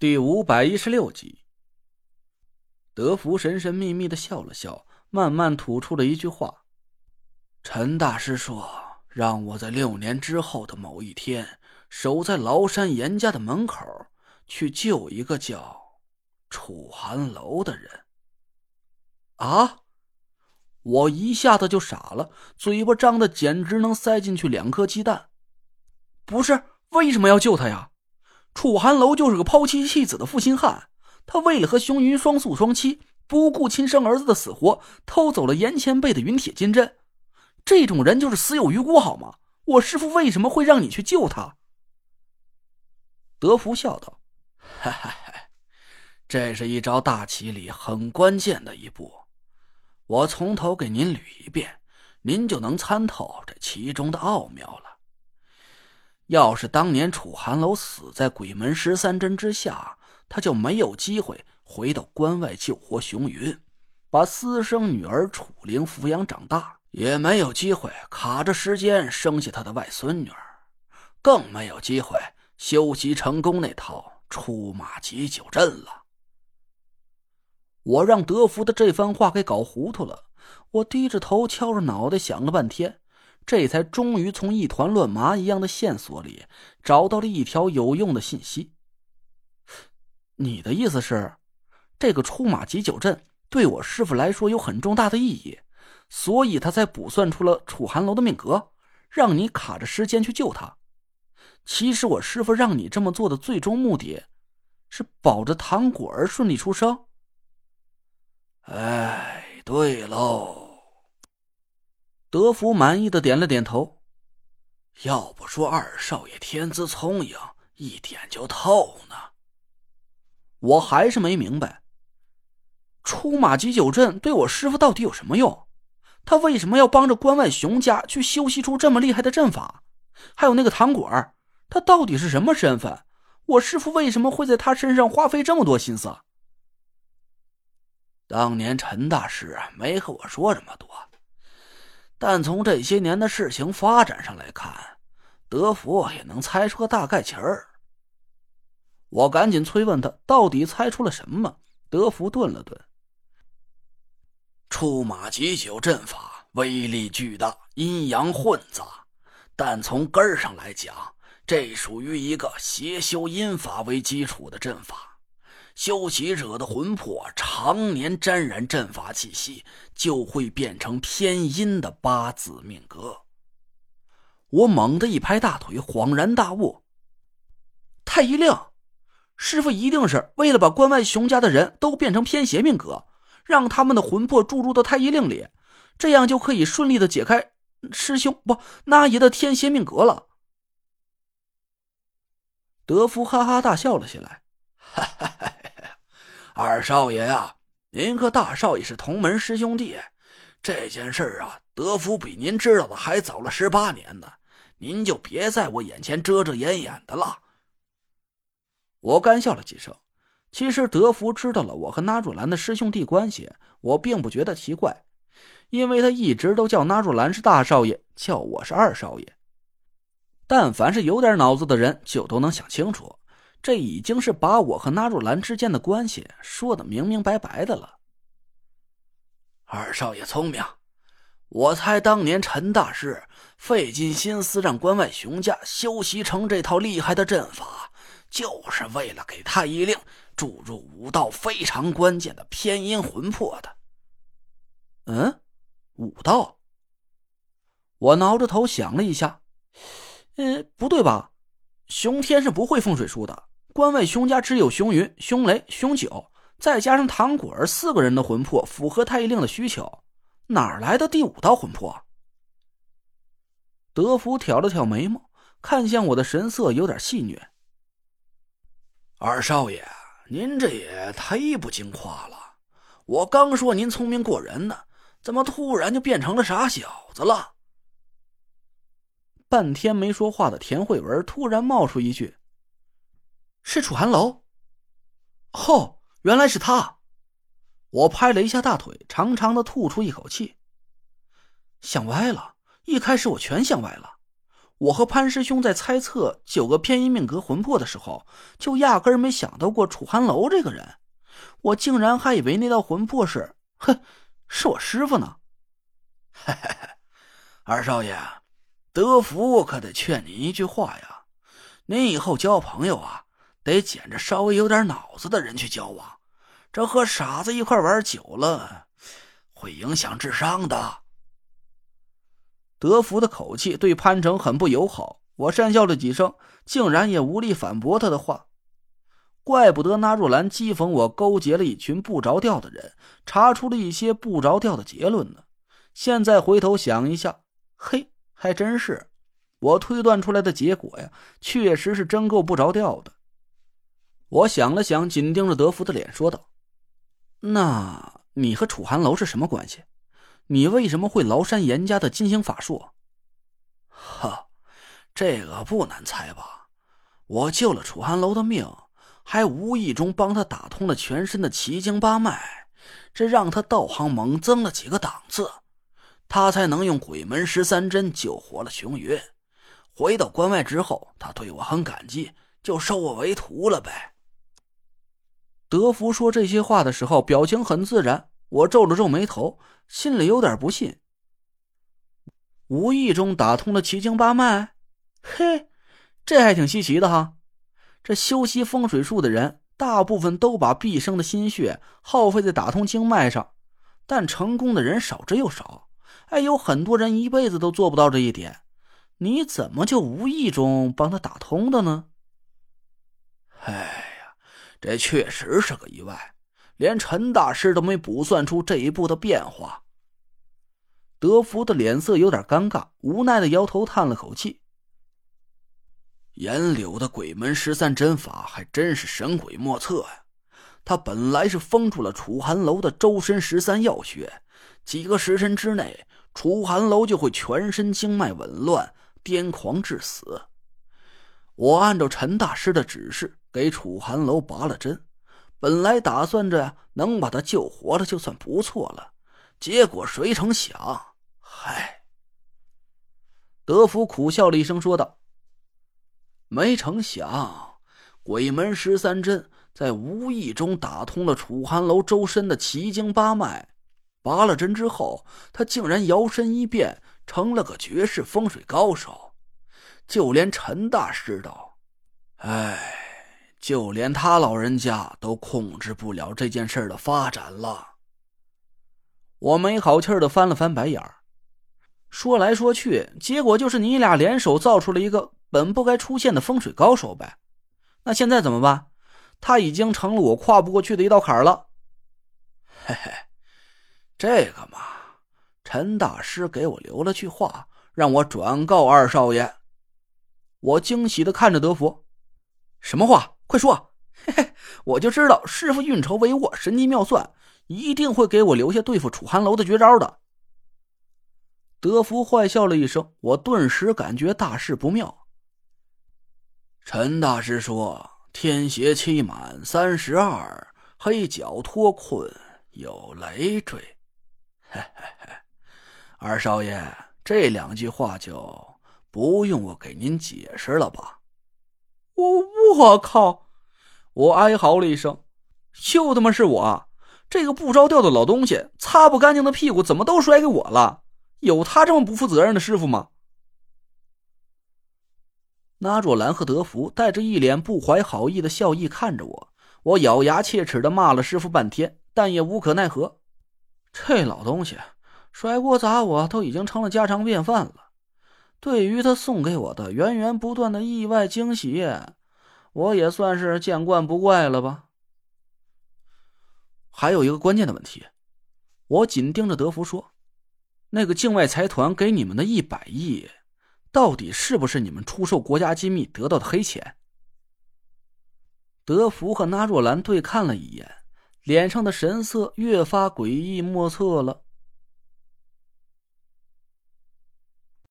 第五百一十六集，德福神神秘秘的笑了笑，慢慢吐出了一句话：“陈大师说，让我在六年之后的某一天，守在崂山严家的门口，去救一个叫楚寒楼的人。”啊！我一下子就傻了，嘴巴张的简直能塞进去两颗鸡蛋。不是，为什么要救他呀？楚寒楼就是个抛妻弃子的负心汉，他为了和熊云双宿双栖，不顾亲生儿子的死活，偷走了严前辈的云铁金针。这种人就是死有余辜，好吗？我师父为什么会让你去救他？德福笑道：“哈哈，这是一招大棋里很关键的一步，我从头给您捋一遍，您就能参透这其中的奥妙了。”要是当年楚寒楼死在鬼门十三针之下，他就没有机会回到关外救活熊云，把私生女儿楚灵抚养长大，也没有机会卡着时间生下他的外孙女儿，更没有机会修习成功那套出马急救阵了。我让德福的这番话给搞糊涂了，我低着头敲着脑袋想了半天。这才终于从一团乱麻一样的线索里找到了一条有用的信息。你的意思是，这个出马急救阵对我师傅来说有很重大的意义，所以他才卜算出了楚寒楼的命格，让你卡着时间去救他。其实我师傅让你这么做的最终目的，是保着唐果儿顺利出生。哎，对喽。德福满意的点了点头。要不说二少爷天资聪颖，一点就透呢。我还是没明白，出马急救阵对我师傅到底有什么用？他为什么要帮着关外熊家去修习出这么厉害的阵法？还有那个糖果儿，他到底是什么身份？我师傅为什么会在他身上花费这么多心思？当年陈大师没和我说这么多。但从这些年的事情发展上来看，德福也能猜出个大概齐儿。我赶紧催问他，到底猜出了什么？德福顿了顿，出马急救阵法威力巨大，阴阳混杂，但从根儿上来讲，这属于一个邪修阴法为基础的阵法。修习者的魂魄常年沾染阵法气息，就会变成偏阴的八字命格。我猛地一拍大腿，恍然大悟：太医令，师傅一定是为了把关外熊家的人都变成偏邪命格，让他们的魂魄注入到太医令里，这样就可以顺利的解开师兄不那爷的天邪命格了。德福哈哈大笑了起来，哈哈哈。二少爷呀，您和大少爷是同门师兄弟，这件事啊，德福比您知道的还早了十八年呢。您就别在我眼前遮遮掩掩的了。我干笑了几声。其实德福知道了我和纳若兰的师兄弟关系，我并不觉得奇怪，因为他一直都叫纳若兰是大少爷，叫我是二少爷。但凡是有点脑子的人，就都能想清楚。这已经是把我和纳若兰之间的关系说的明明白白的了。二少爷聪明，我猜当年陈大师费尽心思让关外熊家修习成这套厉害的阵法，就是为了给太医令注入五道非常关键的偏阴魂魄的。嗯，五道。我挠着头想了一下，嗯，不对吧？熊天是不会风水术的。关外熊家只有熊云、熊雷、熊九，再加上唐果儿四个人的魂魄符合太医令的需求，哪来的第五道魂魄？德福挑了挑眉毛，看向我的神色有点戏谑。二少爷，您这也忒不经夸了。我刚说您聪明过人呢，怎么突然就变成了傻小子了？半天没说话的田慧文突然冒出一句。是楚寒楼，哦，原来是他！我拍了一下大腿，长长的吐出一口气。想歪了，一开始我全想歪了。我和潘师兄在猜测九个偏阴命格魂魄的时候，就压根儿没想到过楚寒楼这个人。我竟然还以为那道魂魄是，哼，是我师傅呢。二少爷，德福可得劝你一句话呀，您以后交朋友啊，得捡着稍微有点脑子的人去交往，这和傻子一块玩久了，会影响智商的。德福的口气对潘成很不友好，我讪笑了几声，竟然也无力反驳他的话。怪不得纳若兰讥讽我勾结了一群不着调的人，查出了一些不着调的结论呢。现在回头想一下，嘿，还真是，我推断出来的结果呀，确实是真够不着调的。我想了想，紧盯着德福的脸说道：“那你和楚寒楼是什么关系？”你为什么会崂山严家的金星法术？哈，这个不难猜吧？我救了楚寒楼的命，还无意中帮他打通了全身的奇经八脉，这让他道行猛增了几个档次，他才能用鬼门十三针救活了熊云。回到关外之后，他对我很感激，就收我为徒了呗。德福说这些话的时候，表情很自然。我皱了皱眉头。心里有点不信，无意中打通了奇经八脉，嘿，这还挺稀奇的哈。这修习风水术的人，大部分都把毕生的心血耗费在打通经脉上，但成功的人少之又少。哎，有很多人一辈子都做不到这一点，你怎么就无意中帮他打通的呢？哎，这确实是个意外。连陈大师都没卜算出这一步的变化。德福的脸色有点尴尬，无奈的摇头，叹了口气。严柳的鬼门十三针法还真是神鬼莫测呀！他本来是封住了楚寒楼的周身十三要穴，几个时辰之内，楚寒楼就会全身经脉紊乱、癫狂致死。我按照陈大师的指示，给楚寒楼拔了针。本来打算着能把他救活了就算不错了，结果谁成想，嗨！德福苦笑了一声，说道：“没成想，鬼门十三针在无意中打通了楚寒楼周身的奇经八脉。拔了针之后，他竟然摇身一变成了个绝世风水高手，就连陈大师道……哎。”就连他老人家都控制不了这件事的发展了。我没好气的翻了翻白眼儿，说来说去，结果就是你俩联手造出了一个本不该出现的风水高手呗。那现在怎么办？他已经成了我跨不过去的一道坎了。嘿嘿，这个嘛，陈大师给我留了句话，让我转告二少爷。我惊喜的看着德福，什么话？快说！嘿嘿，我就知道师傅运筹帷幄，神机妙算，一定会给我留下对付楚寒楼的绝招的。德福坏笑了一声，我顿时感觉大事不妙。陈大师说：“天邪期满三十二，黑脚脱困有累赘。”嘿嘿嘿，二少爷，这两句话就不用我给您解释了吧？我我靠！我哀嚎了一声，就他妈是我这个不着调的老东西，擦不干净的屁股怎么都甩给我了？有他这么不负责任的师傅吗？那若兰和德福带着一脸不怀好意的笑意看着我，我咬牙切齿的骂了师傅半天，但也无可奈何。这老东西甩锅砸我都已经成了家常便饭了。对于他送给我的源源不断的意外惊喜，我也算是见惯不怪了吧。还有一个关键的问题，我紧盯着德福说：“那个境外财团给你们的一百亿，到底是不是你们出售国家机密得到的黑钱？”德福和纳若兰对看了一眼，脸上的神色越发诡异莫测了。